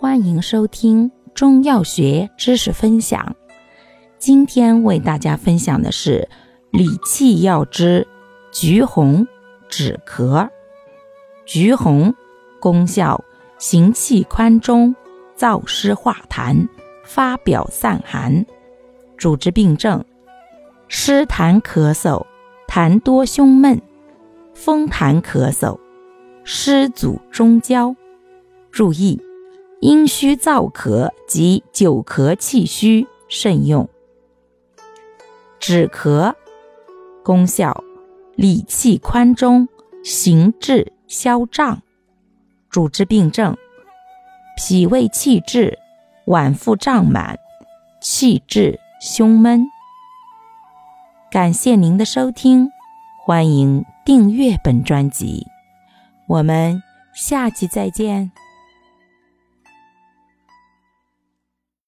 欢迎收听中药学知识分享。今天为大家分享的是理气药之橘红止咳。橘红功效：行气宽中，燥湿化痰，发表散寒。主治病症：湿痰咳嗽、痰多胸闷、风痰咳嗽、湿阻中焦。注意。阴虚燥咳及久咳气虚慎用。止咳功效：理气宽中，行滞消胀。主治病症：脾胃气滞、脘腹胀满、气滞胸闷。感谢您的收听，欢迎订阅本专辑，我们下期再见。